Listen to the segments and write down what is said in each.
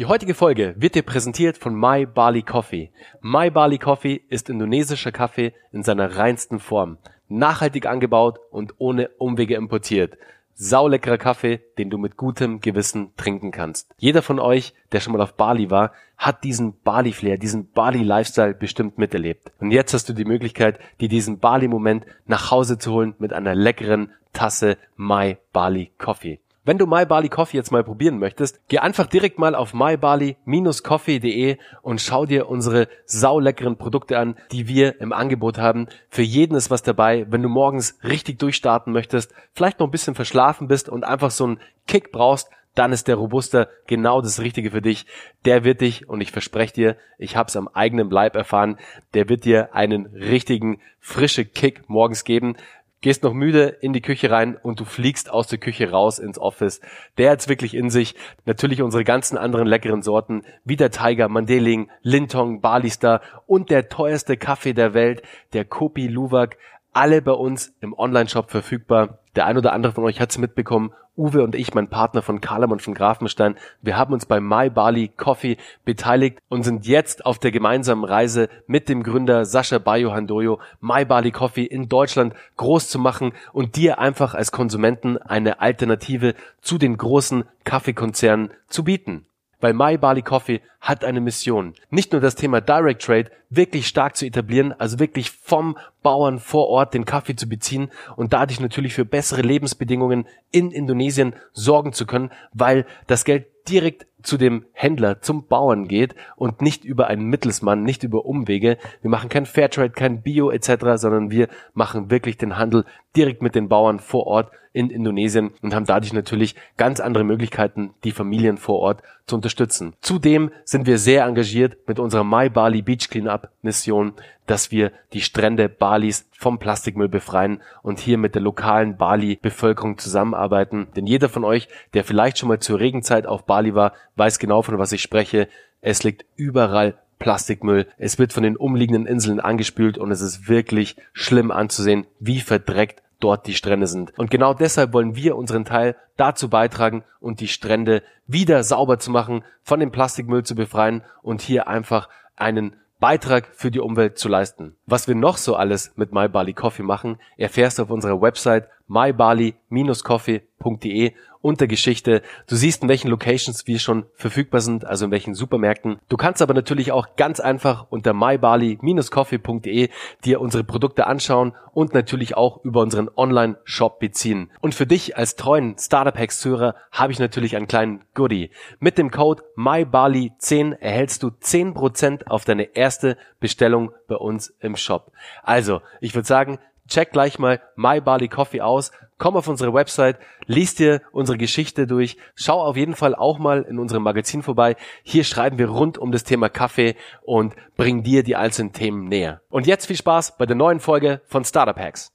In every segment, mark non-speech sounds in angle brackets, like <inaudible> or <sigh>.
Die heutige Folge wird dir präsentiert von My Barley Coffee. My Barley Coffee ist indonesischer Kaffee in seiner reinsten Form. Nachhaltig angebaut und ohne Umwege importiert. Sauleckerer Kaffee, den du mit gutem Gewissen trinken kannst. Jeder von euch, der schon mal auf Bali war, hat diesen Bali-Flair, diesen Bali-Lifestyle bestimmt miterlebt. Und jetzt hast du die Möglichkeit, dir diesen Bali-Moment nach Hause zu holen mit einer leckeren Tasse My Bali Coffee. Wenn du My Barley Coffee jetzt mal probieren möchtest, geh einfach direkt mal auf mybarley-coffee.de und schau dir unsere sauleckeren Produkte an, die wir im Angebot haben. Für jeden ist was dabei. Wenn du morgens richtig durchstarten möchtest, vielleicht noch ein bisschen verschlafen bist und einfach so einen Kick brauchst, dann ist der Robuster genau das Richtige für dich. Der wird dich, und ich verspreche dir, ich habe es am eigenen Leib erfahren, der wird dir einen richtigen frische Kick morgens geben gehst noch müde in die Küche rein und du fliegst aus der Küche raus ins Office. Der hat's wirklich in sich. Natürlich unsere ganzen anderen leckeren Sorten, wie der Tiger, Mandeling, Lintong, Balistar und der teuerste Kaffee der Welt, der Kopi Luwak, alle bei uns im Online-Shop verfügbar. Der ein oder andere von euch hat's mitbekommen. Uwe und ich, mein Partner von Karlem und von Grafenstein, wir haben uns bei My Bali Coffee beteiligt und sind jetzt auf der gemeinsamen Reise mit dem Gründer Sascha Bayo Handoyo, My Bali Coffee in Deutschland groß zu machen und dir einfach als Konsumenten eine Alternative zu den großen Kaffeekonzernen zu bieten. Weil My Barley Coffee hat eine Mission. Nicht nur das Thema Direct Trade wirklich stark zu etablieren, also wirklich vom Bauern vor Ort den Kaffee zu beziehen und dadurch natürlich für bessere Lebensbedingungen in Indonesien sorgen zu können, weil das Geld direkt zu dem Händler, zum Bauern geht und nicht über einen Mittelsmann, nicht über Umwege. Wir machen kein Fairtrade, kein Bio etc., sondern wir machen wirklich den Handel direkt mit den Bauern vor Ort in Indonesien und haben dadurch natürlich ganz andere Möglichkeiten, die Familien vor Ort zu unterstützen. Zudem sind wir sehr engagiert mit unserer My Bali Beach Cleanup Mission, dass wir die Strände Balis vom Plastikmüll befreien und hier mit der lokalen Bali-Bevölkerung zusammenarbeiten. Denn jeder von euch, der vielleicht schon mal zur Regenzeit auf Bali war, weiß genau, von was ich spreche. Es liegt überall Plastikmüll. Es wird von den umliegenden Inseln angespült und es ist wirklich schlimm anzusehen, wie verdreckt dort die Strände sind. Und genau deshalb wollen wir unseren Teil dazu beitragen und die Strände wieder sauber zu machen, von dem Plastikmüll zu befreien und hier einfach einen Beitrag für die Umwelt zu leisten. Was wir noch so alles mit My Bali Coffee machen, erfährst du auf unserer Website mybali-coffee.de unter Geschichte. Du siehst, in welchen Locations wir schon verfügbar sind, also in welchen Supermärkten. Du kannst aber natürlich auch ganz einfach unter mybali-coffee.de dir unsere Produkte anschauen und natürlich auch über unseren Online-Shop beziehen. Und für dich als treuen Startup Hacks Hörer habe ich natürlich einen kleinen Goodie. Mit dem Code MyBali10 erhältst du 10% auf deine erste Bestellung bei uns im Shop. Also, ich würde sagen, check gleich mal My Barley Coffee aus, komm auf unsere Website, lies dir unsere Geschichte durch, schau auf jeden Fall auch mal in unserem Magazin vorbei. Hier schreiben wir rund um das Thema Kaffee und bringen dir die einzelnen Themen näher. Und jetzt viel Spaß bei der neuen Folge von Startup Hacks.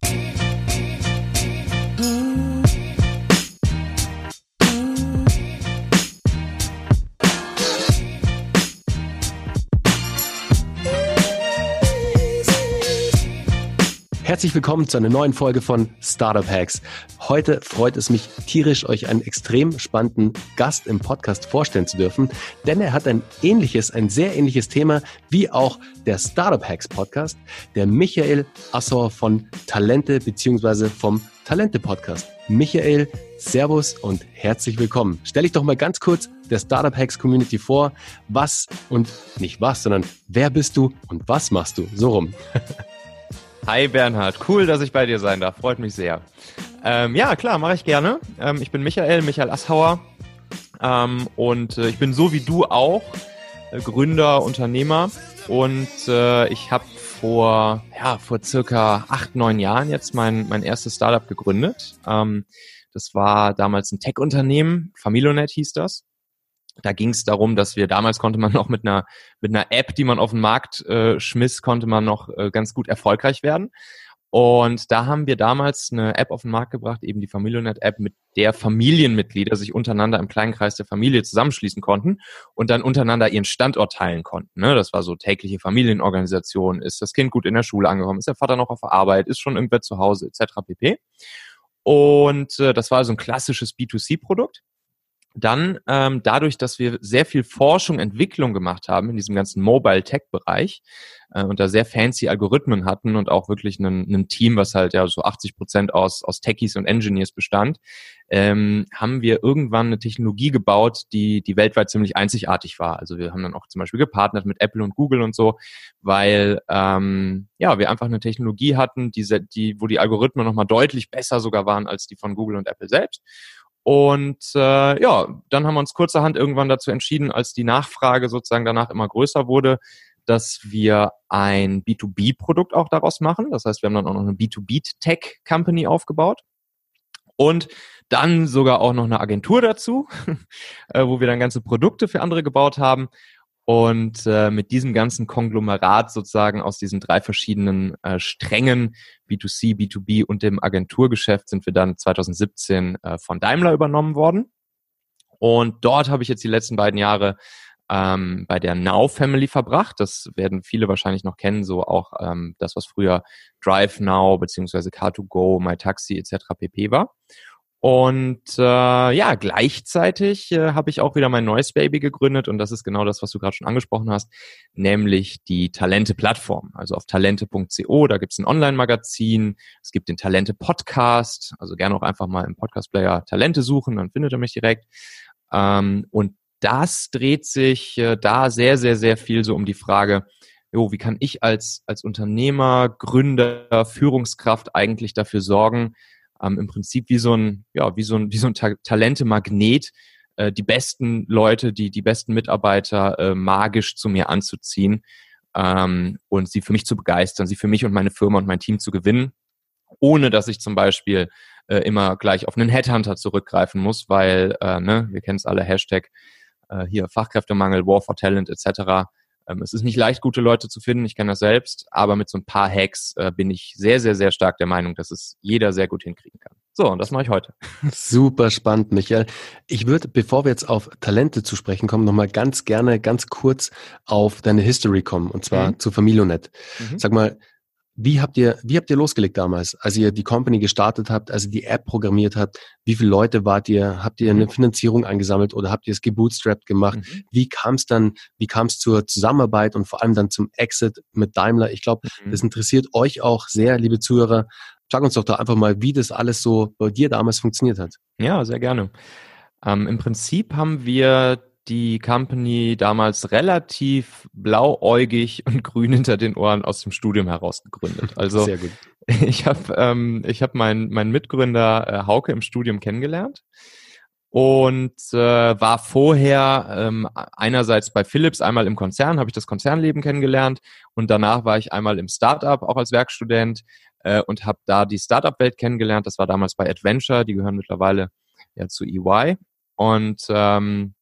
Herzlich willkommen zu einer neuen Folge von Startup Hacks. Heute freut es mich tierisch, euch einen extrem spannenden Gast im Podcast vorstellen zu dürfen, denn er hat ein ähnliches, ein sehr ähnliches Thema wie auch der Startup Hacks Podcast, der Michael Assor von Talente beziehungsweise vom Talente Podcast. Michael, Servus und herzlich willkommen. Stell dich doch mal ganz kurz der Startup Hacks Community vor. Was und nicht was, sondern wer bist du und was machst du? So rum. <laughs> Hi Bernhard, cool, dass ich bei dir sein darf, freut mich sehr. Ähm, ja, klar, mache ich gerne. Ähm, ich bin Michael, Michael Asshauer ähm, und äh, ich bin so wie du auch äh, Gründer, Unternehmer und äh, ich habe vor, ja, vor circa acht, neun Jahren jetzt mein, mein erstes Startup gegründet. Ähm, das war damals ein Tech-Unternehmen, Familonet hieß das. Da ging es darum, dass wir damals konnte man noch mit einer mit einer App, die man auf den Markt äh, schmiss, konnte man noch äh, ganz gut erfolgreich werden. Und da haben wir damals eine App auf den Markt gebracht, eben die Familionet-App, mit der Familienmitglieder sich untereinander im kleinen Kreis der Familie zusammenschließen konnten und dann untereinander ihren Standort teilen konnten. Ne? Das war so tägliche Familienorganisation. Ist das Kind gut in der Schule angekommen? Ist der Vater noch auf der Arbeit? Ist schon irgendwer zu Hause? Etc. pp. Und äh, das war so ein klassisches B2C-Produkt. Dann ähm, dadurch, dass wir sehr viel Forschung, Entwicklung gemacht haben in diesem ganzen Mobile Tech Bereich äh, und da sehr fancy Algorithmen hatten und auch wirklich ein Team, was halt ja so 80 Prozent aus aus Techies und Engineers bestand, ähm, haben wir irgendwann eine Technologie gebaut, die die weltweit ziemlich einzigartig war. Also wir haben dann auch zum Beispiel gepartnert mit Apple und Google und so, weil ähm, ja wir einfach eine Technologie hatten, die, die wo die Algorithmen noch mal deutlich besser sogar waren als die von Google und Apple selbst und äh, ja, dann haben wir uns kurzerhand irgendwann dazu entschieden, als die Nachfrage sozusagen danach immer größer wurde, dass wir ein B2B-Produkt auch daraus machen. Das heißt, wir haben dann auch noch eine B2B-Tech-Company aufgebaut. Und dann sogar auch noch eine Agentur dazu, <laughs> äh, wo wir dann ganze Produkte für andere gebaut haben. Und äh, mit diesem ganzen Konglomerat sozusagen aus diesen drei verschiedenen äh, Strängen, B2C, B2B und dem Agenturgeschäft, sind wir dann 2017 äh, von Daimler übernommen worden. Und dort habe ich jetzt die letzten beiden Jahre ähm, bei der Now Family verbracht. Das werden viele wahrscheinlich noch kennen, so auch ähm, das, was früher Drive Now beziehungsweise Car2Go, MyTaxi etc. pp war. Und äh, ja, gleichzeitig äh, habe ich auch wieder mein neues Baby gegründet und das ist genau das, was du gerade schon angesprochen hast, nämlich die Talente-Plattform. Also auf talente.co, da gibt es ein Online-Magazin, es gibt den Talente-Podcast, also gerne auch einfach mal im Podcast-Player Talente suchen, dann findet ihr mich direkt. Ähm, und das dreht sich äh, da sehr, sehr, sehr viel so um die Frage, jo, wie kann ich als, als Unternehmer, Gründer, Führungskraft eigentlich dafür sorgen, ähm, im Prinzip wie so ein, ja, wie so ein, wie so ein Ta Talente-Magnet, äh, die besten Leute, die, die besten Mitarbeiter äh, magisch zu mir anzuziehen ähm, und sie für mich zu begeistern, sie für mich und meine Firma und mein Team zu gewinnen, ohne dass ich zum Beispiel äh, immer gleich auf einen Headhunter zurückgreifen muss, weil, äh, ne, wir kennen es alle, Hashtag äh, hier Fachkräftemangel, War for Talent etc. Ähm, es ist nicht leicht, gute Leute zu finden, ich kenne das selbst, aber mit so ein paar Hacks äh, bin ich sehr, sehr, sehr stark der Meinung, dass es jeder sehr gut hinkriegen kann. So, und das mache ich heute. <laughs> Super spannend, Michael. Ich würde, bevor wir jetzt auf Talente zu sprechen kommen, nochmal ganz gerne, ganz kurz auf deine History kommen, und zwar mhm. zu Familionet. Mhm. Sag mal, wie habt ihr, wie habt ihr losgelegt damals, als ihr die Company gestartet habt, als ihr die App programmiert habt? Wie viele Leute wart ihr? Habt ihr eine mhm. Finanzierung eingesammelt oder habt ihr es gebootstrapped gemacht? Mhm. Wie kam es dann, wie kam es zur Zusammenarbeit und vor allem dann zum Exit mit Daimler? Ich glaube, mhm. das interessiert euch auch sehr, liebe Zuhörer. Sag uns doch da einfach mal, wie das alles so bei dir damals funktioniert hat. Ja, sehr gerne. Ähm, Im Prinzip haben wir die Company damals relativ blauäugig und grün hinter den Ohren aus dem Studium heraus gegründet. <laughs> Also ich habe ähm, ich hab meinen mein Mitgründer äh, Hauke im Studium kennengelernt und äh, war vorher ähm, einerseits bei Philips, einmal im Konzern, habe ich das Konzernleben kennengelernt und danach war ich einmal im Startup, auch als Werkstudent äh, und habe da die Startup-Welt kennengelernt. Das war damals bei Adventure, die gehören mittlerweile ja zu EY. Und ähm,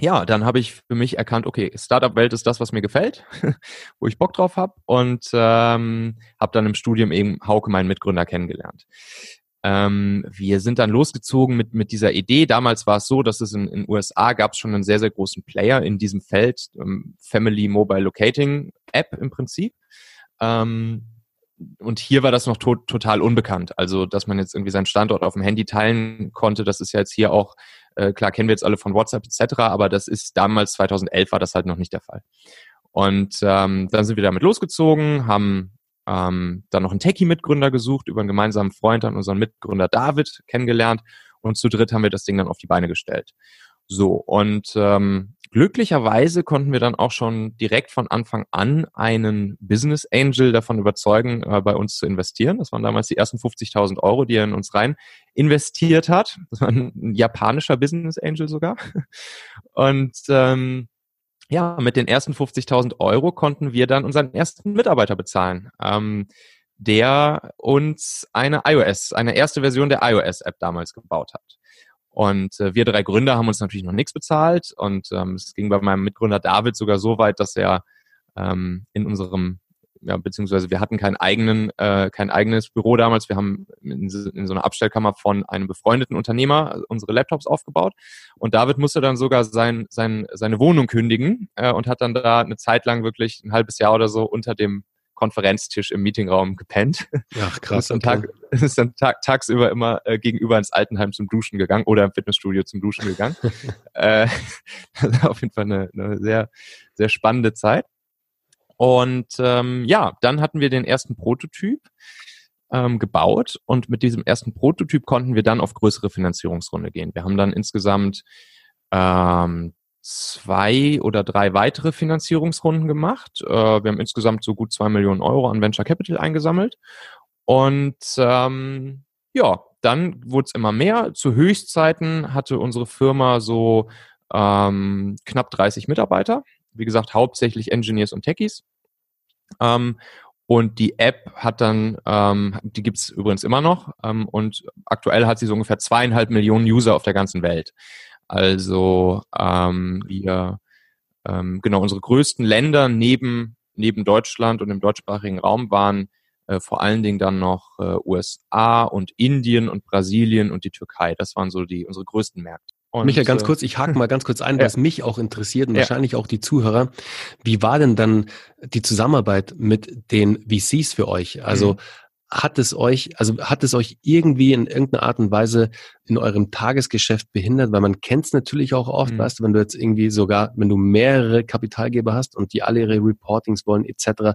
ja, dann habe ich für mich erkannt, okay, Startup-Welt ist das, was mir gefällt, <laughs> wo ich Bock drauf habe und ähm, habe dann im Studium eben Hauke, meinen Mitgründer, kennengelernt. Ähm, wir sind dann losgezogen mit, mit dieser Idee. Damals war es so, dass es in den USA gab es schon einen sehr, sehr großen Player in diesem Feld, ähm, Family Mobile Locating App im Prinzip. Ähm, und hier war das noch to total unbekannt. Also, dass man jetzt irgendwie seinen Standort auf dem Handy teilen konnte, das ist ja jetzt hier auch äh, klar kennen wir jetzt alle von WhatsApp etc., aber das ist damals 2011 war das halt noch nicht der Fall. Und ähm, dann sind wir damit losgezogen, haben ähm, dann noch einen Techie-Mitgründer gesucht, über einen gemeinsamen Freund an unseren Mitgründer David kennengelernt und zu dritt haben wir das Ding dann auf die Beine gestellt. So, und ähm, glücklicherweise konnten wir dann auch schon direkt von Anfang an einen Business Angel davon überzeugen, äh, bei uns zu investieren. Das waren damals die ersten 50.000 Euro, die er in uns rein investiert hat. Das war ein japanischer Business Angel sogar. Und ähm, ja, mit den ersten 50.000 Euro konnten wir dann unseren ersten Mitarbeiter bezahlen. Ähm, der uns eine iOS, eine erste Version der iOS-App damals gebaut hat. Und äh, wir drei Gründer haben uns natürlich noch nichts bezahlt. Und ähm, es ging bei meinem Mitgründer David sogar so weit, dass er ähm, in unserem, ja, beziehungsweise wir hatten keinen eigenen, äh, kein eigenes Büro damals. Wir haben in, in so einer Abstellkammer von einem befreundeten Unternehmer unsere Laptops aufgebaut. Und David musste dann sogar sein, sein, seine Wohnung kündigen äh, und hat dann da eine Zeit lang wirklich ein halbes Jahr oder so unter dem Konferenztisch im Meetingraum gepennt. Ach <laughs> krass. Ist dann, okay. Tag, <laughs> ist dann tag, tagsüber immer äh, gegenüber ins Altenheim zum Duschen gegangen oder im Fitnessstudio zum Duschen gegangen. <laughs> äh, auf jeden Fall eine, eine sehr, sehr spannende Zeit. Und ähm, ja, dann hatten wir den ersten Prototyp ähm, gebaut und mit diesem ersten Prototyp konnten wir dann auf größere Finanzierungsrunde gehen. Wir haben dann insgesamt ähm, zwei oder drei weitere Finanzierungsrunden gemacht. Äh, wir haben insgesamt so gut zwei Millionen Euro an Venture Capital eingesammelt. Und ähm, ja, dann wurde es immer mehr. Zu Höchstzeiten hatte unsere Firma so ähm, knapp 30 Mitarbeiter. Wie gesagt, hauptsächlich Engineers und Techies. Ähm, und die App hat dann, ähm, die gibt's übrigens immer noch, ähm, und aktuell hat sie so ungefähr zweieinhalb Millionen User auf der ganzen Welt. Also ähm, wir, ähm, genau, unsere größten Länder neben, neben Deutschland und im deutschsprachigen Raum waren äh, vor allen Dingen dann noch äh, USA und Indien und Brasilien und die Türkei. Das waren so die unsere größten Märkte. Und, Michael, ganz äh, kurz, ich hake mal ganz kurz ein, <laughs> was ja. mich auch interessiert und ja. wahrscheinlich auch die Zuhörer. Wie war denn dann die Zusammenarbeit mit den VCs für euch? Also mhm hat es euch, also hat es euch irgendwie in irgendeiner Art und Weise in eurem Tagesgeschäft behindert? Weil man kennt es natürlich auch oft, mhm. weißt du, wenn du jetzt irgendwie sogar, wenn du mehrere Kapitalgeber hast und die alle ihre Reportings wollen etc.,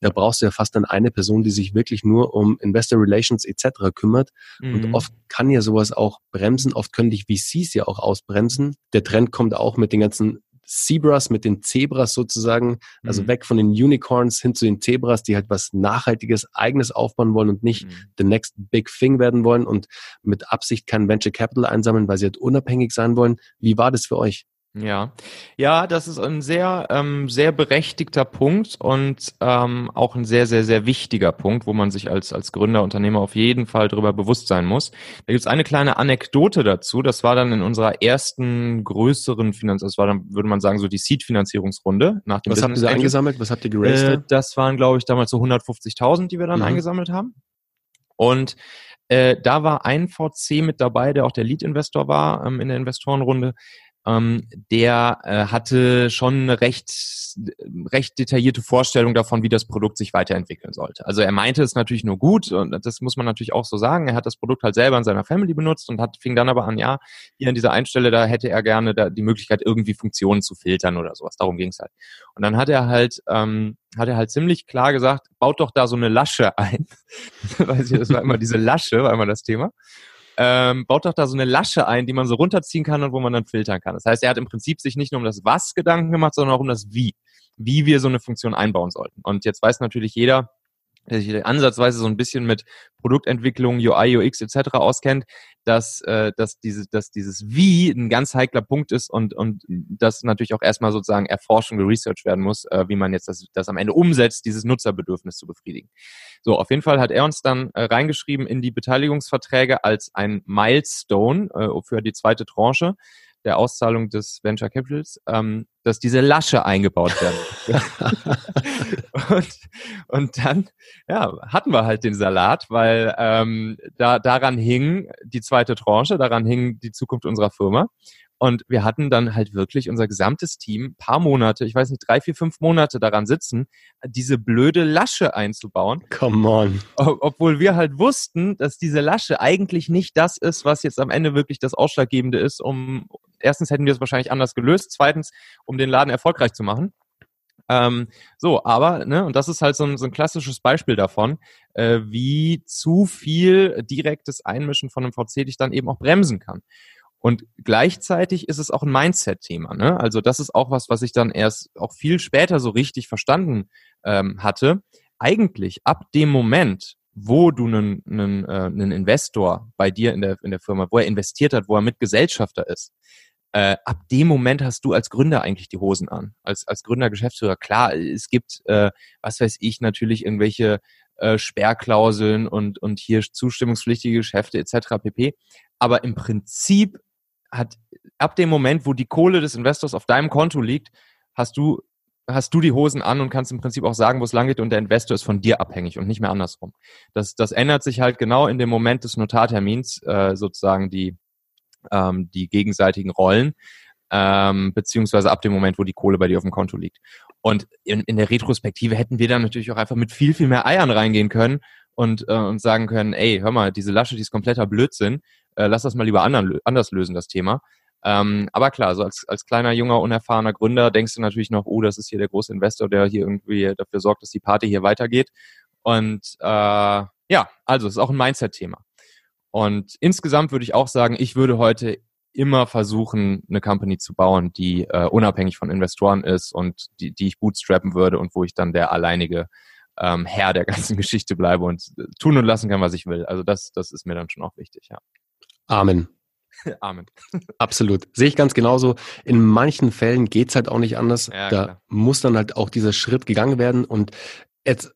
da brauchst du ja fast dann eine Person, die sich wirklich nur um Investor Relations etc. kümmert. Mhm. Und oft kann ja sowas auch bremsen. Oft können dich VCs ja auch ausbremsen. Der Trend kommt auch mit den ganzen Zebras mit den Zebras sozusagen, also mhm. weg von den Unicorns hin zu den Zebras, die halt was Nachhaltiges, Eigenes aufbauen wollen und nicht mhm. the next big thing werden wollen und mit Absicht kein Venture Capital einsammeln, weil sie halt unabhängig sein wollen. Wie war das für euch? Ja, ja, das ist ein sehr, ähm, sehr berechtigter Punkt und ähm, auch ein sehr, sehr, sehr wichtiger Punkt, wo man sich als als Gründer, Unternehmer auf jeden Fall darüber bewusst sein muss. Da gibt's eine kleine Anekdote dazu. Das war dann in unserer ersten größeren Finanz, das war dann würde man sagen so die Seed-Finanzierungsrunde nach dem Was Business habt ihr eingesammelt? Was habt ihr geraced? Äh, das waren glaube ich damals so 150.000, die wir dann mhm. eingesammelt haben. Und äh, da war ein VC mit dabei, der auch der Lead-Investor war ähm, in der Investorenrunde, ähm, der äh, hatte schon eine recht, recht detaillierte Vorstellung davon, wie das Produkt sich weiterentwickeln sollte. Also er meinte es natürlich nur gut und das muss man natürlich auch so sagen. Er hat das Produkt halt selber in seiner Family benutzt und hat, fing dann aber an, ja, hier an dieser Einstelle, da hätte er gerne da die Möglichkeit, irgendwie Funktionen zu filtern oder sowas. Darum ging es halt. Und dann hat er halt, ähm, hat er halt ziemlich klar gesagt, baut doch da so eine Lasche ein. <laughs> Weiß ich, das war immer diese Lasche, war immer das Thema ähm, baut doch da so eine Lasche ein, die man so runterziehen kann und wo man dann filtern kann. Das heißt, er hat im Prinzip sich nicht nur um das Was Gedanken gemacht, sondern auch um das Wie, wie wir so eine Funktion einbauen sollten. Und jetzt weiß natürlich jeder, der sich ansatzweise so ein bisschen mit Produktentwicklung, UI, UX etc. auskennt, dass, äh, dass, diese, dass dieses Wie ein ganz heikler Punkt ist und, und das natürlich auch erstmal sozusagen erforscht und geresearched werden muss, äh, wie man jetzt das, das am Ende umsetzt, dieses Nutzerbedürfnis zu befriedigen. So, auf jeden Fall hat er uns dann äh, reingeschrieben in die Beteiligungsverträge als ein Milestone äh, für die zweite Tranche, der Auszahlung des Venture Capitals, ähm, dass diese Lasche eingebaut werden. <laughs> <laughs> und, und dann ja, hatten wir halt den Salat, weil ähm, da, daran hing die zweite Tranche, daran hing die Zukunft unserer Firma. Und wir hatten dann halt wirklich unser gesamtes Team paar Monate, ich weiß nicht, drei, vier, fünf Monate daran sitzen, diese blöde Lasche einzubauen. Come on. Obwohl wir halt wussten, dass diese Lasche eigentlich nicht das ist, was jetzt am Ende wirklich das Ausschlaggebende ist, um, erstens hätten wir es wahrscheinlich anders gelöst, zweitens, um den Laden erfolgreich zu machen. Ähm, so, aber, ne, und das ist halt so ein, so ein klassisches Beispiel davon, äh, wie zu viel direktes Einmischen von einem VC dich dann eben auch bremsen kann. Und gleichzeitig ist es auch ein Mindset-Thema. Ne? Also das ist auch was, was ich dann erst auch viel später so richtig verstanden ähm, hatte. Eigentlich ab dem Moment, wo du einen, einen, äh, einen Investor bei dir in der, in der Firma, wo er investiert hat, wo er Mitgesellschafter ist, äh, ab dem Moment hast du als Gründer eigentlich die Hosen an. Als, als Gründer, Geschäftsführer, klar, es gibt, äh, was weiß ich, natürlich irgendwelche äh, Sperrklauseln und, und hier zustimmungspflichtige Geschäfte etc. pp. Aber im Prinzip hat ab dem Moment, wo die Kohle des Investors auf deinem Konto liegt, hast du hast du die Hosen an und kannst im Prinzip auch sagen, wo es lang geht und der Investor ist von dir abhängig und nicht mehr andersrum. Das, das ändert sich halt genau in dem Moment des Notartermins, äh, sozusagen die, ähm, die gegenseitigen Rollen. ähm, beziehungsweise ab dem Moment, wo die Kohle bei dir auf dem Konto liegt. Und in, in der Retrospektive hätten wir dann natürlich auch einfach mit viel, viel mehr Eiern reingehen können und, äh, und sagen können, ey, hör mal, diese Lasche, die ist kompletter Blödsinn, äh, lass das mal lieber anderen, anders lösen, das Thema. Ähm, aber klar, so als, als kleiner, junger, unerfahrener Gründer denkst du natürlich noch, oh, das ist hier der große Investor, der hier irgendwie dafür sorgt, dass die Party hier weitergeht. Und äh, ja, also es ist auch ein Mindset-Thema. Und insgesamt würde ich auch sagen, ich würde heute immer versuchen, eine Company zu bauen, die äh, unabhängig von Investoren ist und die, die ich bootstrappen würde und wo ich dann der alleinige ähm, Herr der ganzen <laughs> Geschichte bleibe und tun und lassen kann, was ich will. Also das, das ist mir dann schon auch wichtig, ja. Amen. <laughs> Amen. <laughs> Absolut. Sehe ich ganz genauso. In manchen Fällen geht's halt auch nicht anders. Ja, da klar. muss dann halt auch dieser Schritt gegangen werden. Und jetzt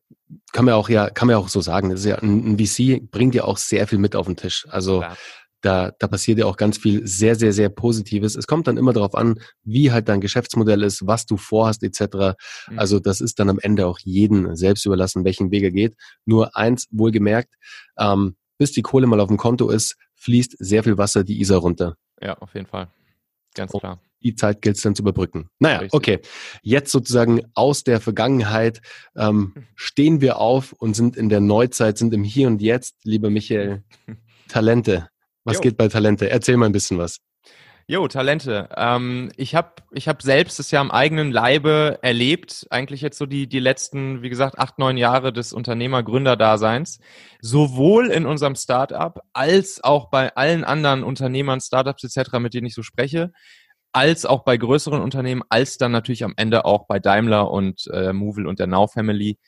kann man auch ja, kann man auch so sagen, ist ja ein, ein VC bringt ja auch sehr viel mit auf den Tisch. Also Klar. da, da passiert ja auch ganz viel sehr, sehr, sehr Positives. Es kommt dann immer darauf an, wie halt dein Geschäftsmodell ist, was du vorhast, etc. Mhm. Also das ist dann am Ende auch jeden selbst überlassen, welchen Weg er geht. Nur eins wohlgemerkt, ähm, bis die Kohle mal auf dem Konto ist, fließt sehr viel Wasser die Isar runter. Ja, auf jeden Fall. Ganz klar. Die Zeit gilt es dann zu überbrücken. Naja, Richtig. okay. Jetzt sozusagen aus der Vergangenheit ähm, <laughs> stehen wir auf und sind in der Neuzeit, sind im Hier und Jetzt, lieber Michael. <laughs> Talente. Was Jo. geht bei Talente? Erzähl mal ein bisschen was. Jo, Talente. Ähm, ich habe ich hab selbst das ja am eigenen Leibe erlebt, eigentlich jetzt so die, die letzten, wie gesagt, acht, neun Jahre des Unternehmer-Gründerdaseins, sowohl in unserem Startup als auch bei allen anderen Unternehmern, Startups etc., mit denen ich so spreche, als auch bei größeren Unternehmen, als dann natürlich am Ende auch bei Daimler und äh, Movil und der Now Family.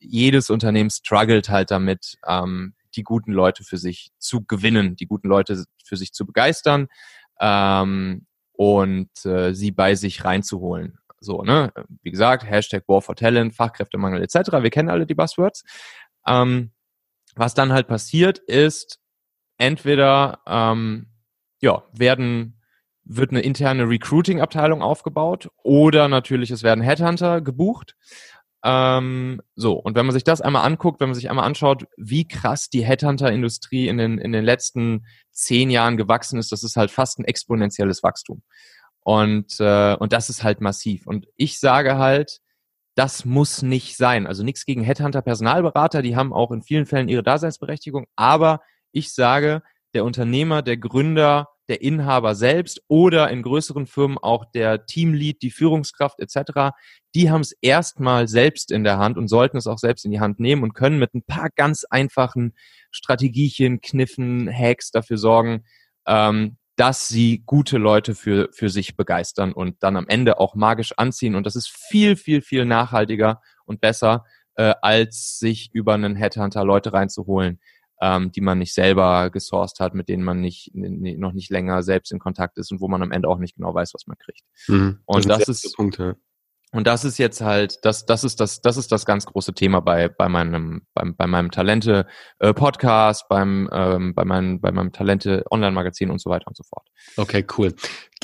Jedes Unternehmen struggelt halt damit, ähm, die guten Leute für sich zu gewinnen, die guten Leute für sich zu begeistern ähm, und äh, sie bei sich reinzuholen. So, ne? Wie gesagt, Hashtag War for Talent, Fachkräftemangel etc. Wir kennen alle die Buzzwords. Ähm, was dann halt passiert ist, entweder ähm, ja, werden wird eine interne Recruiting-Abteilung aufgebaut oder natürlich es werden Headhunter gebucht. Ähm, so, und wenn man sich das einmal anguckt, wenn man sich einmal anschaut, wie krass die Headhunter-Industrie in den, in den letzten zehn Jahren gewachsen ist, das ist halt fast ein exponentielles Wachstum. Und, äh, und das ist halt massiv. Und ich sage halt, das muss nicht sein. Also nichts gegen Headhunter, Personalberater, die haben auch in vielen Fällen ihre Daseinsberechtigung. Aber ich sage, der Unternehmer, der Gründer, der Inhaber selbst oder in größeren Firmen auch der Teamlead, die Führungskraft etc., die haben es erstmal selbst in der Hand und sollten es auch selbst in die Hand nehmen und können mit ein paar ganz einfachen Strategiechen, Kniffen, Hacks dafür sorgen, ähm, dass sie gute Leute für, für sich begeistern und dann am Ende auch magisch anziehen. Und das ist viel, viel, viel nachhaltiger und besser, äh, als sich über einen Headhunter Leute reinzuholen, ähm, die man nicht selber gesourced hat, mit denen man nicht, noch nicht länger selbst in Kontakt ist und wo man am Ende auch nicht genau weiß, was man kriegt. Mhm. Und das sehr ist- Punkt, ja. Und das ist jetzt halt, das, das ist das, das ist das ganz große Thema bei, bei meinem, beim, bei meinem Talente äh, Podcast, beim, ähm, bei meinem, bei meinem Talente Online-Magazin und so weiter und so fort. Okay, cool.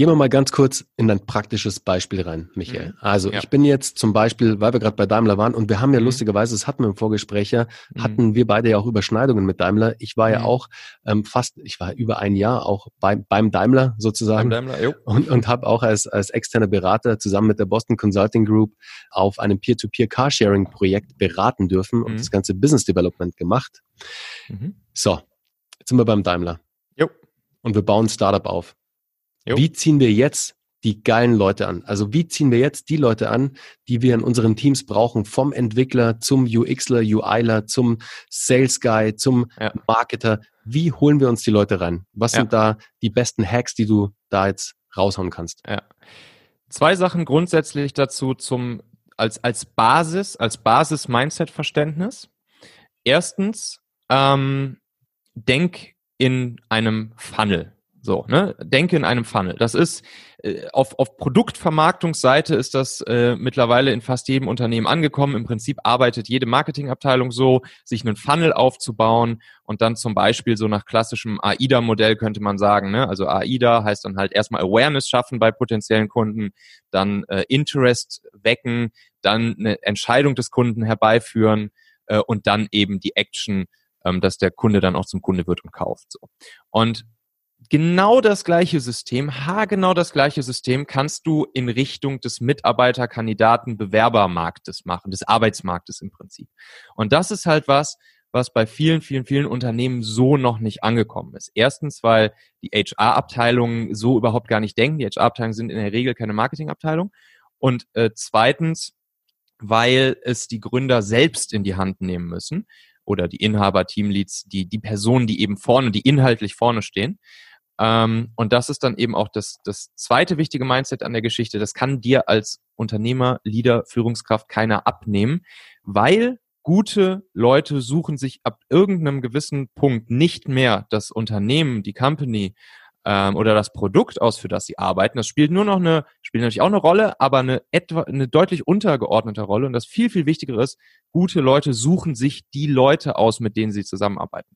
Gehen wir mal ganz kurz in ein praktisches Beispiel rein, Michael. Mhm. Also Ja. ich bin jetzt zum Beispiel, weil wir gerade bei Daimler waren und wir haben ja Mhm. lustigerweise, das hatten wir im Vorgespräch ja, Mhm. hatten wir beide ja auch Überschneidungen mit Daimler. Ich war ja Mhm. auch ähm, fast, ich war über ein Jahr auch bei, beim Daimler sozusagen. Beim Daimler, jo. und, und habe auch als, als externer Berater zusammen mit der Boston Consulting Group auf einem Peer-to-Peer-Carsharing-Projekt beraten dürfen und Mhm. das ganze Business Development gemacht. So, jetzt sind wir beim Daimler Jo. und wir bauen ein Startup auf. Jo. Wie ziehen wir jetzt die geilen Leute an? Also wie ziehen wir jetzt die Leute an, die wir in unseren Teams brauchen, vom Entwickler zum UXler, UIler, zum Sales Guy, zum Ja. Marketer? Wie holen wir uns die Leute rein? Was Ja. sind da die besten Hacks, die du da jetzt raushauen kannst? Ja. Zwei Sachen grundsätzlich dazu zum, als, als Basis, als Basis-Mindset-Verständnis. Erstens, ähm, denk in einem Funnel. So, ne? Denke in einem Funnel. Das ist äh, auf, auf Produktvermarktungsseite ist das äh, mittlerweile in fast jedem Unternehmen angekommen. Im Prinzip arbeitet jede Marketingabteilung so, sich einen Funnel aufzubauen und dann zum Beispiel so nach klassischem AIDA-Modell könnte man sagen. Ne? Also AIDA heißt dann halt erstmal Awareness schaffen bei potenziellen Kunden, dann äh, Interest wecken, dann eine Entscheidung des Kunden herbeiführen äh, und dann eben die Action, ähm, dass der Kunde dann auch zum Kunde wird und kauft. So. Und genau das gleiche System, genau das gleiche System kannst du in Richtung des Mitarbeiterkandidaten Bewerbermarktes machen, des Arbeitsmarktes im Prinzip. Und das ist halt was, was bei vielen, vielen, vielen Unternehmen so noch nicht angekommen ist. Erstens, weil die HR-Abteilungen so überhaupt gar nicht denken. Die HR-Abteilungen sind in der Regel keine Marketingabteilung. Und äh, zweitens, weil es die Gründer selbst in die Hand nehmen müssen oder die Inhaber, Teamleads, die, die Personen, die eben vorne, die inhaltlich vorne stehen. Ähm, und das ist dann eben auch das, das zweite wichtige Mindset an der Geschichte. Das kann dir als Unternehmer, Leader, Führungskraft keiner abnehmen, weil gute Leute suchen sich ab irgendeinem gewissen Punkt nicht mehr das Unternehmen, die Company ähm, oder das Produkt aus, für das sie arbeiten. Das spielt nur noch eine, spielt natürlich auch eine Rolle, aber eine etwa eine deutlich untergeordnete Rolle. Und das viel, viel Wichtigere ist, gute Leute suchen sich die Leute aus, mit denen sie zusammenarbeiten.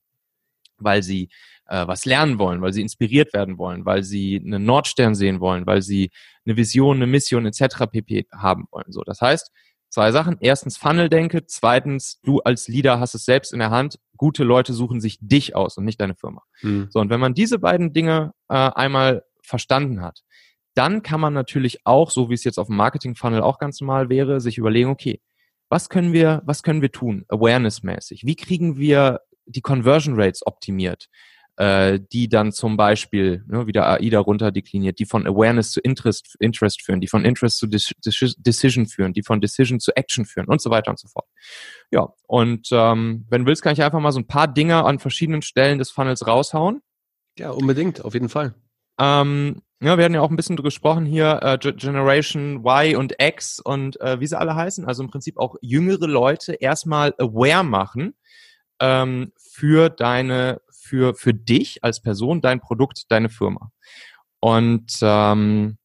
Weil sie äh, was lernen wollen, weil sie inspiriert werden wollen, weil sie einen Nordstern sehen wollen, weil sie eine Vision, eine Mission etc. pp. haben wollen. So, das heißt, Zwei Sachen. Erstens Funnel-Denke. Zweitens, du als Leader hast es selbst in der Hand. Gute Leute suchen sich dich aus und nicht deine Firma. Mhm. So, und wenn man diese beiden Dinge äh, einmal verstanden hat, dann kann man natürlich auch, so wie es jetzt auf dem Marketing-Funnel auch ganz normal wäre, sich überlegen, okay, was können wir, was können wir tun, awareness-mäßig? Wie kriegen wir die Conversion Rates optimiert? äh, die dann zum Beispiel ne, wieder AIDA runterdekliniert, die von Awareness zu Interest, Interest führen, die von Interest zu Decision führen, die von Decision zu Action führen und so weiter und so fort. Ja, und ähm, wenn du willst, kann ich einfach mal so ein paar Dinge an verschiedenen Stellen des Funnels raushauen. Ja, unbedingt, auf jeden Fall. Ähm, ja, wir hatten ja auch ein bisschen gesprochen hier, äh, Generation Y und X und äh, wie sie alle heißen. Also im Prinzip auch jüngere Leute erstmal aware machen ähm, für deine für, für dich als Person, dein Produkt, deine Firma. Und ähm,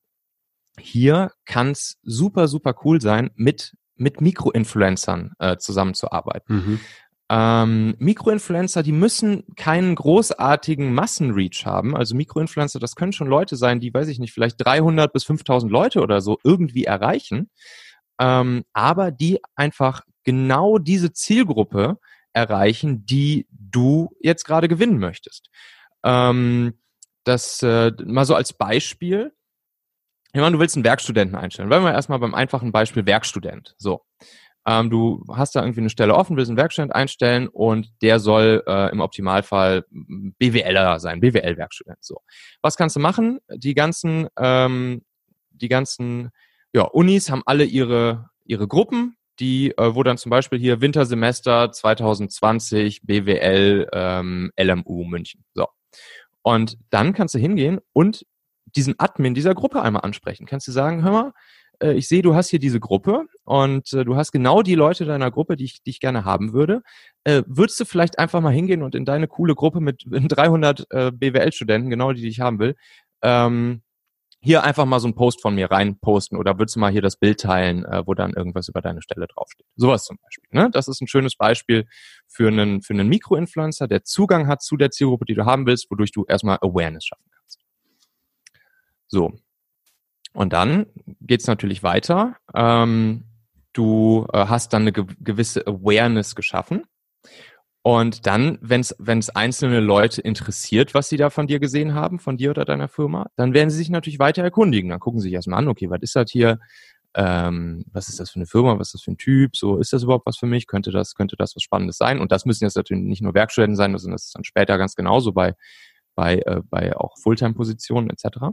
hier kann es super, super cool sein, mit, mit Mikroinfluencern äh, zusammenzuarbeiten. Mhm. Ähm, Mikroinfluencer, die müssen keinen großartigen Massenreach haben. Also Mikroinfluencer, das können schon Leute sein, die, weiß ich nicht, vielleicht 300 bis 5000 Leute oder so irgendwie erreichen. Ähm, aber die einfach genau diese Zielgruppe erreichen, die du jetzt gerade gewinnen möchtest. Ähm, das äh, mal so als Beispiel. Ich meine, du willst einen Werkstudenten einstellen. Bleiben wir erstmal beim einfachen Beispiel Werkstudent. So. Ähm, du hast da irgendwie eine Stelle offen, willst einen Werkstudent einstellen und der soll äh, im Optimalfall BWLer sein, BWL-Werkstudent. So. Was kannst du machen? Die ganzen, ähm, die ganzen ja, Unis haben alle ihre, ihre Gruppen, die, äh, wo dann zum Beispiel hier Wintersemester 2020 BWL ähm, LMU München. So. Und dann kannst du hingehen und diesen Admin dieser Gruppe einmal ansprechen. Kannst du sagen, hör mal, äh, ich sehe, du hast hier diese Gruppe und äh, du hast genau die Leute deiner Gruppe, die ich, die ich gerne haben würde. Äh, würdest du vielleicht einfach mal hingehen und in deine coole Gruppe mit 300 äh, BWL-Studenten, genau die, die ich haben will, ähm, hier einfach mal so einen Post von mir rein posten oder würdest du mal hier das Bild teilen, äh, wo dann irgendwas über deine Stelle draufsteht. Sowas zum Beispiel. Ne? Das ist ein schönes Beispiel für einen, für einen Mikroinfluencer, der Zugang hat zu der Zielgruppe, die du haben willst, wodurch du erstmal Awareness schaffen kannst. So. Und dann geht's natürlich weiter. Ähm, du äh, hast dann eine gewisse Awareness geschaffen. Und dann, wenn es einzelne Leute interessiert, was sie da von dir gesehen haben, von dir oder deiner Firma, dann werden sie sich natürlich weiter erkundigen. Dann gucken sie sich erstmal an, okay, was ist das hier? Ähm, was ist das für eine Firma? Was ist das für ein Typ? So, ist das überhaupt was für mich? Könnte das, könnte das was Spannendes sein? Und das müssen jetzt natürlich nicht nur Werkstudenten sein, sondern das ist dann später ganz genauso bei, bei, äh, bei auch Fulltime-Positionen etc.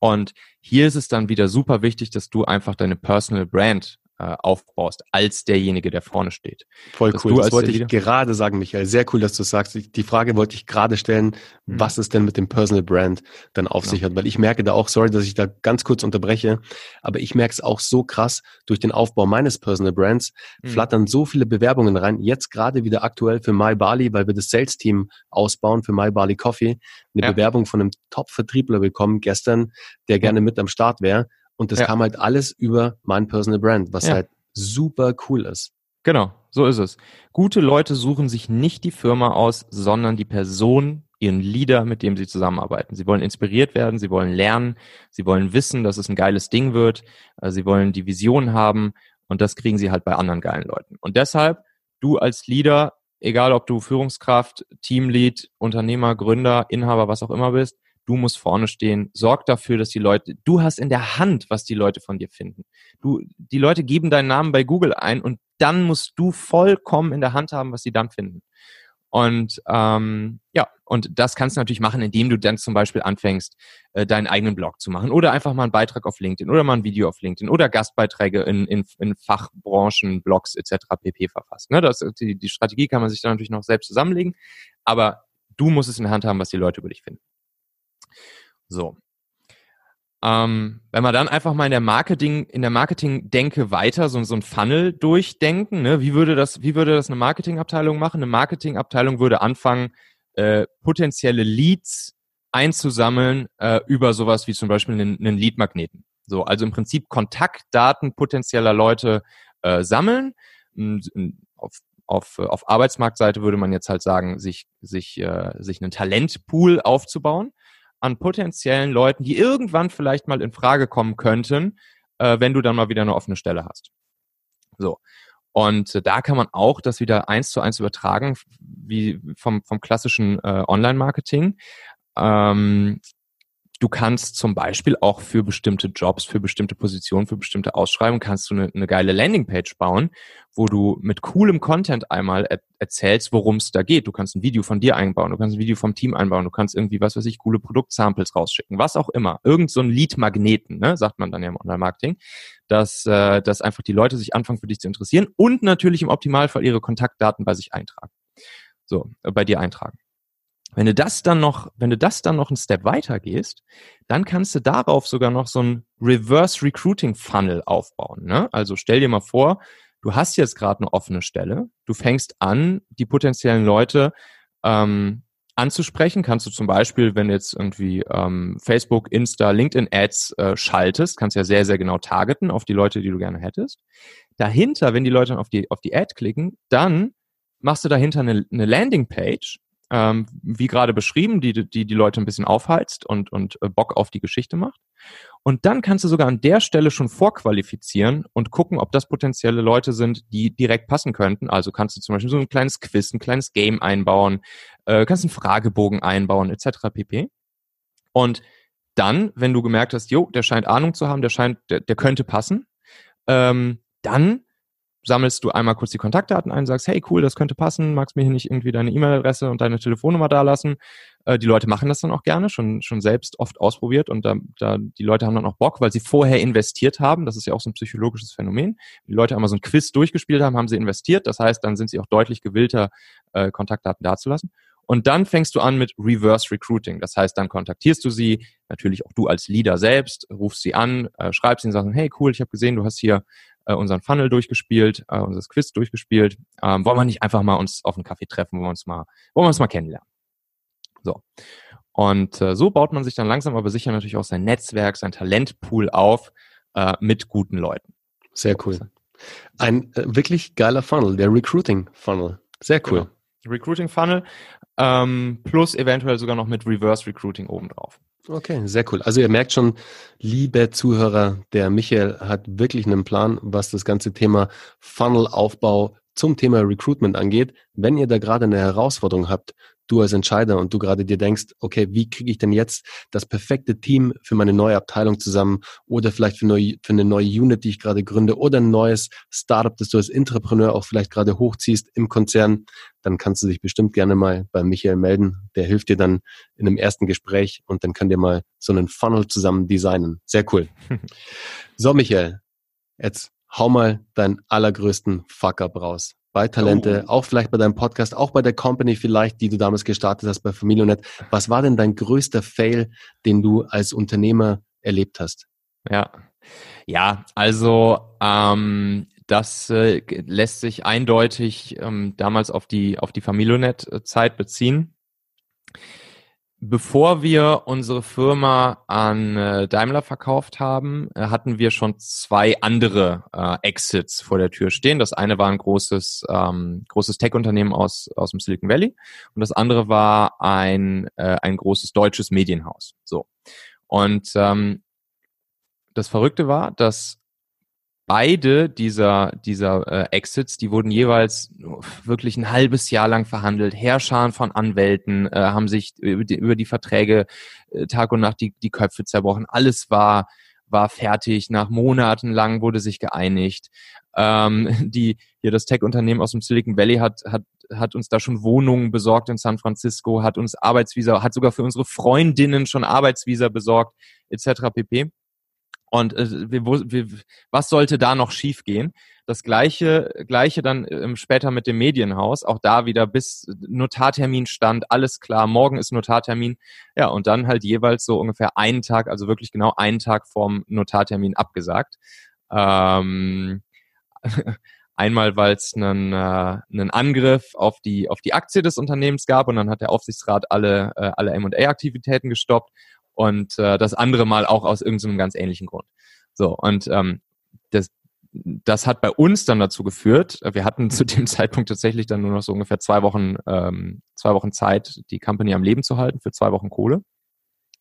Und hier ist es dann wieder super wichtig, dass du einfach deine Personal Brand äh, aufbaust, als derjenige, der vorne steht. Voll dass cool. Das wollte ich gerade sagen, Michael. Sehr cool, dass du sagst. Die Frage wollte ich gerade stellen, mhm. was es denn mit dem Personal Brand dann auf genau. sich hat. Weil ich merke da auch, sorry, dass ich da ganz kurz unterbreche, aber ich merke es auch so krass, durch den Aufbau meines Personal Brands mhm. flattern so viele Bewerbungen rein. Jetzt gerade wieder aktuell für My Bali, weil wir das Sales-Team ausbauen für My Bali Coffee, eine ja. Bewerbung von einem Top-Vertriebler bekommen gestern, der gerne mit am Start wäre. Und das ja. kam halt alles über mein Personal Brand, was ja. halt super cool ist. Genau, so ist es. Gute Leute suchen sich nicht die Firma aus, sondern die Person, ihren Leader, mit dem sie zusammenarbeiten. Sie wollen inspiriert werden, sie wollen lernen, sie wollen wissen, dass es ein geiles Ding wird, äh, sie wollen die Vision haben und das kriegen sie halt bei anderen geilen Leuten. Und deshalb, du als Leader egal ob du Führungskraft, Teamlead, Unternehmer, Gründer, Inhaber, was auch immer bist, du musst vorne stehen. Sorg dafür, dass die Leute, du hast in der Hand, was die Leute von dir finden. Du, die Leute geben deinen Namen bei Google ein und dann musst du vollkommen in der Hand haben, was sie dann finden. Und ähm, ja, und das kannst du natürlich machen, indem du dann zum Beispiel anfängst, äh, deinen eigenen Blog zu machen oder einfach mal einen Beitrag auf LinkedIn oder mal ein Video auf LinkedIn oder Gastbeiträge in, in, in Fachbranchen, Blogs etc. pp. verfasst. Ne? Das, die, die Strategie kann man sich dann natürlich noch selbst zusammenlegen, aber du musst es in der Hand haben, was die Leute über dich finden. So. Ähm, wenn wir dann einfach mal in der Marketing, in der Marketing-Denke weiter so, so ein Funnel durchdenken, ne? wie würde das, wie würde das eine Marketingabteilung machen? Eine Marketingabteilung würde anfangen, äh, potenzielle Leads einzusammeln äh, über sowas wie zum Beispiel einen, einen Lead-Magneten. So, also im Prinzip Kontaktdaten potenzieller Leute äh, sammeln. Auf, auf, auf Arbeitsmarktseite würde man jetzt halt sagen, sich, sich, äh, sich einen Talentpool aufzubauen an potenziellen Leuten, die irgendwann vielleicht mal in Frage kommen könnten, äh, wenn du dann mal wieder eine offene Stelle hast. So. Und äh, da kann man auch das wieder eins zu eins übertragen, wie vom, vom klassischen äh, Online-Marketing. Ähm, Du kannst zum Beispiel auch für bestimmte Jobs, für bestimmte Positionen, für bestimmte Ausschreibungen kannst du eine, eine geile Landingpage bauen, wo du mit coolem Content einmal er erzählst, worum es da geht. Du kannst ein Video von dir einbauen, du kannst ein Video vom Team einbauen, du kannst irgendwie, was weiß ich, coole Produktsamples rausschicken, was auch immer. Irgend so ein Lead-Magneten, ne, sagt man dann ja im Online-Marketing, dass, äh, dass einfach die Leute sich anfangen für dich zu interessieren und natürlich im Optimalfall ihre Kontaktdaten bei sich eintragen. So, äh, bei dir eintragen. Wenn du das dann noch, wenn du das dann noch einen Step weiter gehst, dann kannst du darauf sogar noch so ein Reverse Recruiting Funnel aufbauen. Ne? Also stell dir mal vor, du hast jetzt gerade eine offene Stelle, du fängst an, die potenziellen Leute ähm, anzusprechen. Kannst du zum Beispiel, wenn du jetzt irgendwie ähm, Facebook, Insta, LinkedIn Ads äh, schaltest, kannst du ja sehr, sehr genau targeten auf die Leute, die du gerne hättest. Dahinter, wenn die Leute auf die, auf die Ad klicken, dann machst du dahinter eine, eine Landingpage, ähm, wie gerade beschrieben, die, die die Leute ein bisschen aufheizt und, und äh, Bock auf die Geschichte macht. Und dann kannst du sogar an der Stelle schon vorqualifizieren und gucken, ob das potenzielle Leute sind, die direkt passen könnten. Also kannst du zum Beispiel so ein kleines Quiz, ein kleines Game einbauen, äh, kannst einen Fragebogen einbauen, etc. pp. Und dann, wenn du gemerkt hast, jo, der scheint Ahnung zu haben, der scheint, der, der könnte passen, ähm, dann sammelst du einmal kurz die Kontaktdaten ein, sagst, hey cool, das könnte passen, magst mir hier nicht irgendwie deine E-Mail-Adresse und deine Telefonnummer dalassen. Äh, die Leute machen das dann auch gerne, schon, schon selbst oft ausprobiert und da, da, die Leute haben dann auch Bock, weil sie vorher investiert haben. Das ist ja auch so ein psychologisches Phänomen. Die Leute einmal so ein Quiz durchgespielt haben, haben sie investiert. Das heißt, dann sind sie auch deutlich gewillter, äh, Kontaktdaten dazulassen. Und dann fängst du an mit Reverse Recruiting. Das heißt, dann kontaktierst du sie, natürlich auch du als Leader selbst, rufst sie an, äh, schreibst ihnen, sagst, hey cool, ich habe gesehen, du hast hier äh, unseren Funnel durchgespielt, äh, unser Quiz durchgespielt. Ähm, wollen wir nicht einfach mal uns auf einen Kaffee treffen, wollen wir uns mal, wollen wir uns mal kennenlernen. So. Und äh, so baut man sich dann langsam aber sicher natürlich auch sein Netzwerk, sein Talentpool auf äh, mit guten Leuten. Sehr cool. Ein äh, wirklich geiler Funnel, der Recruiting Funnel. Sehr cool. Genau. Recruiting Funnel ähm, plus eventuell sogar noch mit Reverse Recruiting obendrauf. Okay, sehr cool. Also ihr merkt schon, liebe Zuhörer, der Michael hat wirklich einen Plan, was das ganze Thema Funnel-Aufbau zum Thema Recruitment angeht. Wenn ihr da gerade eine Herausforderung habt, du als Entscheider und du gerade dir denkst, okay, wie kriege ich denn jetzt das perfekte Team für meine neue Abteilung zusammen oder vielleicht für, neu, für eine neue Unit, die ich gerade gründe oder ein neues Startup, das du als Entrepreneur auch vielleicht gerade hochziehst im Konzern, dann kannst du dich bestimmt gerne mal bei Michael melden. Der hilft dir dann in einem ersten Gespräch und dann könnt ihr mal so einen Funnel zusammen designen. Sehr cool. <laughs> so, Michael, jetzt hau mal deinen allergrößten Fuck-up raus. Bei Talente, oh. auch vielleicht bei deinem Podcast, auch bei der Company vielleicht, die du damals gestartet hast bei Familionet. Was war denn dein größter Fail, den du als Unternehmer erlebt hast? Ja, ja, also ähm, das äh, lässt sich eindeutig ähm, damals auf die auf die Familionet-Zeit beziehen. Bevor wir unsere Firma an äh, Daimler verkauft haben, äh, hatten wir schon zwei andere äh, Exits vor der Tür stehen. Das eine war ein großes, ähm, großes Tech-Unternehmen aus, aus dem Silicon Valley und das andere war ein, äh, ein großes deutsches Medienhaus. So. Und ähm, das Verrückte war, dass beide dieser, dieser äh, Exits, die wurden jeweils wirklich ein halbes Jahr lang verhandelt. Herrscharen von Anwälten äh, haben sich über die, über die Verträge äh, Tag und Nacht die, die Köpfe zerbrochen. Alles war, war fertig. Nach Monaten lang wurde sich geeinigt. Ähm, <laughs> die, hier das Tech-Unternehmen aus dem Silicon Valley hat, hat, hat uns da schon Wohnungen besorgt in San Francisco, hat uns Arbeitsvisa, hat sogar für unsere Freundinnen schon Arbeitsvisa besorgt, etc. pp. Und äh, wir, wir, was sollte da noch schiefgehen? Das gleiche, gleiche dann ähm, später mit dem Medienhaus. Auch da wieder bis Notartermin stand, alles klar, morgen ist Notartermin. Ja, und dann halt jeweils so ungefähr einen Tag, also wirklich genau einen Tag vorm Notartermin abgesagt. Ähm, <laughs> einmal, weil es einen, äh, einen Angriff auf die, auf die Aktie des Unternehmens gab und dann hat der Aufsichtsrat alle, äh, alle M&A-Aktivitäten gestoppt und äh, das andere Mal auch aus irgendeinem ganz ähnlichen Grund. So, und ähm, das, das hat bei uns dann dazu geführt, wir hatten zu dem Zeitpunkt tatsächlich dann nur noch so ungefähr zwei Wochen, ähm, zwei Wochen Zeit, die Company am Leben zu halten für zwei Wochen Kohle.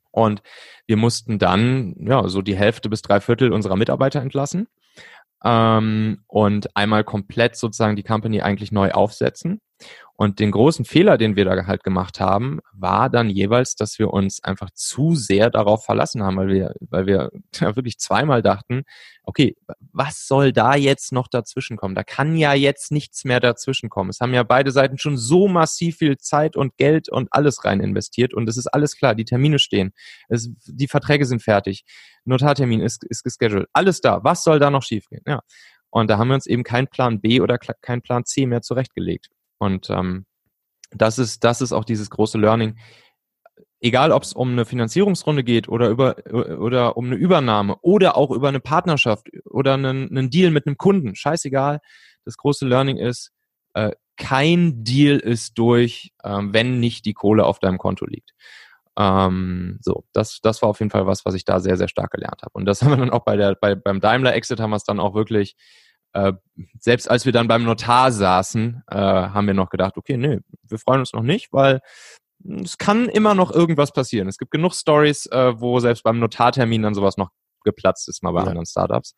Und wir mussten dann ja so die Hälfte bis drei Viertel unserer Mitarbeiter entlassen ähm, und einmal komplett sozusagen die Company eigentlich neu aufsetzen. Und den großen Fehler, den wir da halt gemacht haben, war dann jeweils, dass wir uns einfach zu sehr darauf verlassen haben, weil wir, weil wir <laughs> wirklich zweimal dachten, okay, was soll da jetzt noch dazwischen kommen? Da kann ja jetzt nichts mehr dazwischen kommen. Es haben ja beide Seiten schon so massiv viel Zeit und Geld und alles rein investiert und es ist alles klar, die Termine stehen, es, die Verträge sind fertig, Notartermin ist, ist gescheduled, alles da. Was soll da noch schiefgehen? Ja. Und da haben wir uns eben keinen Plan B oder keinen Plan C mehr zurechtgelegt. Und ähm, das ist, das ist auch dieses große Learning. Egal, ob es um eine Finanzierungsrunde geht oder über oder um eine Übernahme oder auch über eine Partnerschaft oder einen, einen Deal mit einem Kunden, scheißegal. Das große Learning ist, äh, kein Deal ist durch, ähm, wenn nicht die Kohle auf deinem Konto liegt. Ähm, so, das, das war auf jeden Fall was, was ich da sehr, sehr stark gelernt habe. Und das <laughs> haben wir dann auch bei der, bei, beim Daimler-Exit haben wir es dann auch wirklich äh, selbst als wir dann beim Notar saßen, äh, haben wir noch gedacht, okay, nee, wir freuen uns noch nicht, weil es kann immer noch irgendwas passieren. Es gibt genug Stories, äh, wo selbst beim Notartermin dann sowas noch geplatzt ist, mal bei ja. anderen Startups.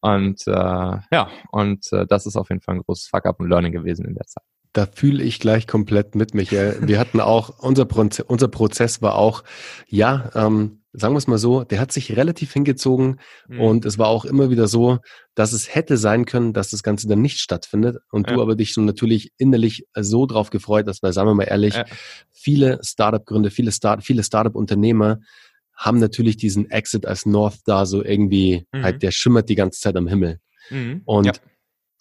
Und äh, ja, und äh, das ist auf jeden Fall ein großes Fuck-up und Learning gewesen in der Zeit. Da fühle ich gleich komplett mit, Michael. Wir hatten auch, unser, Proze unser Prozess war auch, ja, ähm, sagen wir es mal so, der hat sich relativ hingezogen mhm. und es war auch immer wieder so, dass es hätte sein können, dass das Ganze dann nicht stattfindet und ja. du aber dich schon natürlich innerlich so drauf gefreut hast, weil sagen wir mal ehrlich, ja. viele Startup-Gründer, viele, Start viele Startup-Unternehmer haben natürlich diesen Exit als North da so irgendwie, mhm. halt der schimmert die ganze Zeit am Himmel. Mhm. Und ja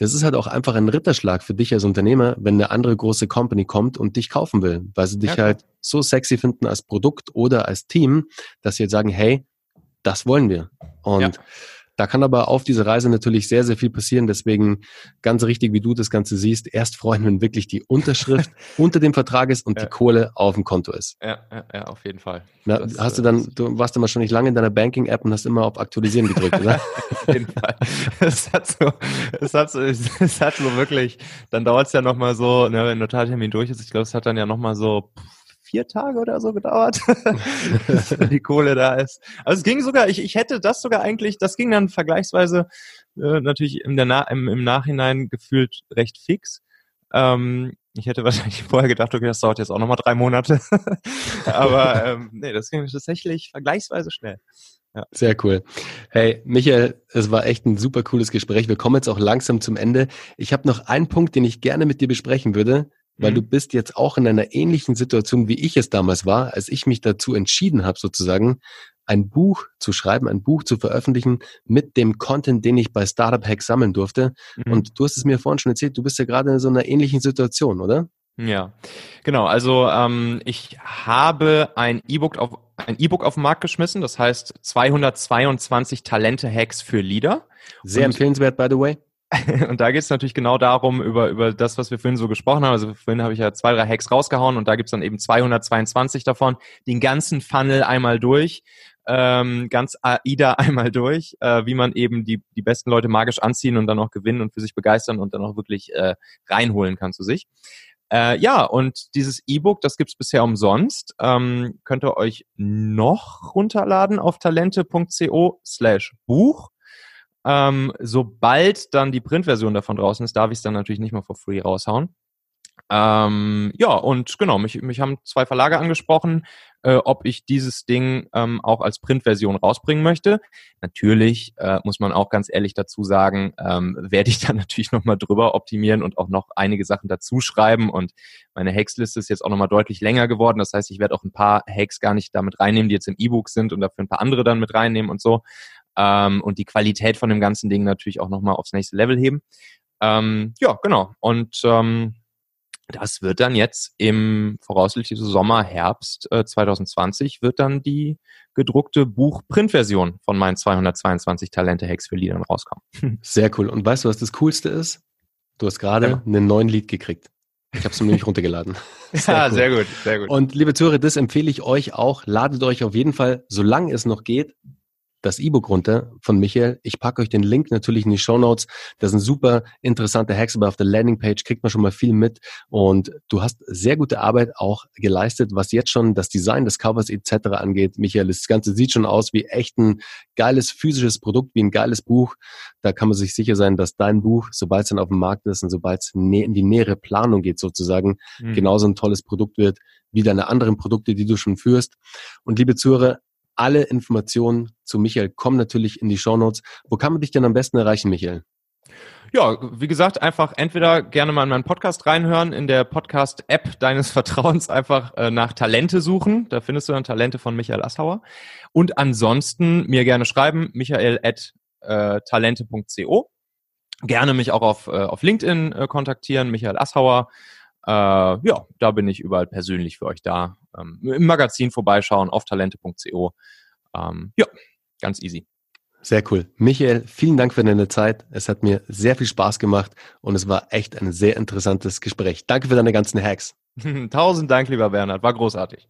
das ist halt auch einfach ein Ritterschlag für dich als Unternehmer, wenn eine andere große Company kommt und dich kaufen will, weil sie dich ja, halt so sexy finden als Produkt oder als Team, dass sie jetzt sagen, hey, das wollen wir. Und ja. Da kann aber auf dieser Reise natürlich sehr, sehr viel passieren. Deswegen ganz richtig, wie du das Ganze siehst, erst freuen, wenn wirklich die Unterschrift <laughs> unter dem Vertrag ist und ja. die Kohle auf dem Konto ist. Ja, ja, ja auf jeden Fall. Na, das, hast du dann, du warst dann wahrscheinlich lange in deiner Banking-App und hast immer auf Aktualisieren gedrückt, oder? <laughs> auf jeden Fall. Es hat so, es hat so, es hat so wirklich, dann dauert es ja nochmal so, ne, wenn Notartermin durch ist, ich glaube, es hat dann ja nochmal so, pff, vier Tage oder so gedauert, <laughs> bis die Kohle da ist. Also es ging sogar, ich, ich hätte das sogar eigentlich, das ging dann vergleichsweise äh, natürlich der Na im, im Nachhinein gefühlt recht fix. Ähm, ich hätte <laughs> wahrscheinlich vorher gedacht, okay, das dauert jetzt auch nochmal drei Monate. <laughs> Aber ähm, nee, das ging tatsächlich vergleichsweise schnell. Ja. Sehr cool. Hey, Michael, es war echt ein super cooles Gespräch. Wir kommen jetzt auch langsam zum Ende. Ich habe noch einen Punkt, den ich gerne mit dir besprechen würde weil mhm. du bist jetzt auch in einer ähnlichen Situation, wie ich es damals war, als ich mich dazu entschieden habe, sozusagen ein Buch zu schreiben, ein Buch zu veröffentlichen mit dem Content, den ich bei Startup Hack sammeln durfte. Mhm. Und du hast es mir vorhin schon erzählt, du bist ja gerade in so einer ähnlichen Situation, oder? Ja, genau. Also ähm, ich habe ein E-Book auf ein E-Book auf den Markt geschmissen. Das heißt 222 Talente Hacks für Leader. Sehr Und empfehlenswert, by the way. <laughs> Und da geht es natürlich genau darum, über, über das, was wir vorhin so gesprochen haben. Also vorhin habe ich ja zwei, drei Hacks rausgehauen und da gibt es dann eben 222 davon, den ganzen Funnel einmal durch, ähm, ganz AIDA <laughs> einmal durch, äh, wie man eben die, die besten Leute magisch anziehen und dann auch gewinnen und für sich begeistern und dann auch wirklich äh, reinholen kann zu sich. Äh, ja, und dieses E-Book, das gibt's bisher umsonst. Ähm, könnt ihr euch noch runterladen auf talente.co slash Buch. Ähm, sobald dann die Printversion davon draußen ist, darf ich es dann natürlich nicht mehr for free raushauen. Ähm, ja, und genau, mich, mich haben zwei Verlage angesprochen, äh, ob ich dieses Ding ähm, auch als Printversion rausbringen möchte. Natürlich äh, muss man auch ganz ehrlich dazu sagen, ähm, werde ich <laughs> dann natürlich nochmal drüber optimieren und auch noch einige Sachen dazu schreiben. Und meine Hacks-Liste ist jetzt auch nochmal deutlich länger geworden. Das heißt, ich werde auch ein paar Hacks gar nicht damit reinnehmen, die jetzt im E-Book sind und dafür ein paar andere dann mit reinnehmen und so. Ähm, und die Qualität von dem ganzen Ding natürlich auch nochmal aufs nächste Level heben. Ähm, ja, genau. Und ähm, das wird dann jetzt im voraussichtlichen Sommer, Herbst äh, 2020 wird dann die gedruckte Buch-Printversion von meinen 222 Talente-Hacks für Liedern rauskommen. Sehr cool. Und weißt du, was das Coolste ist? Du hast gerade ja. einen neuen Lied gekriegt. Ich habe es nämlich <laughs> runtergeladen. <laughs> Sehr ja, cool. sehr gut, sehr gut. Und liebe Zuhörer, das empfehle ich euch auch. Ladet euch auf jeden Fall, solange es noch geht, das E-Book runter von Michael. Ich packe euch den Link natürlich in die Show Notes. Das sind super interessante Hacks, aber auf der Landingpage kriegt man schon mal viel mit. Und du hast sehr gute Arbeit auch geleistet, was jetzt schon das Design des Covers etc. angeht. Michael, das Ganze sieht schon aus wie echt ein geiles physisches Produkt, wie ein geiles Buch. Da kann man sich sicher sein, dass dein Buch, sobald es dann auf dem Markt ist und sobald es in die nähere Planung geht sozusagen, mhm. genauso ein tolles Produkt wird wie deine anderen Produkte, die du schon führst. Und liebe Zuhörer, alle Informationen zu Michael kommen natürlich in die Show Notes. Wo kann man dich denn am besten erreichen, Michael? Ja, wie gesagt, einfach entweder gerne mal in meinen Podcast reinhören, in der Podcast-App deines <laughs> Vertrauens einfach äh, nach Talente suchen. Da findest du dann Talente von Michael Assauer. Und ansonsten mir gerne schreiben, michael at äh. Gerne mich auch auf, äh, auf LinkedIn äh, kontaktieren, Michael Assauer. Äh, ja, da bin ich überall persönlich für euch da. Ähm, Im Magazin vorbeischauen auf talente.co. Ähm, ja, ganz easy. Sehr cool. Michael, vielen Dank für deine Zeit. Es hat mir sehr viel Spaß gemacht und es war echt ein sehr interessantes Gespräch. Danke für deine ganzen Hacks. <laughs> Tausend Dank, lieber Bernhard. War großartig.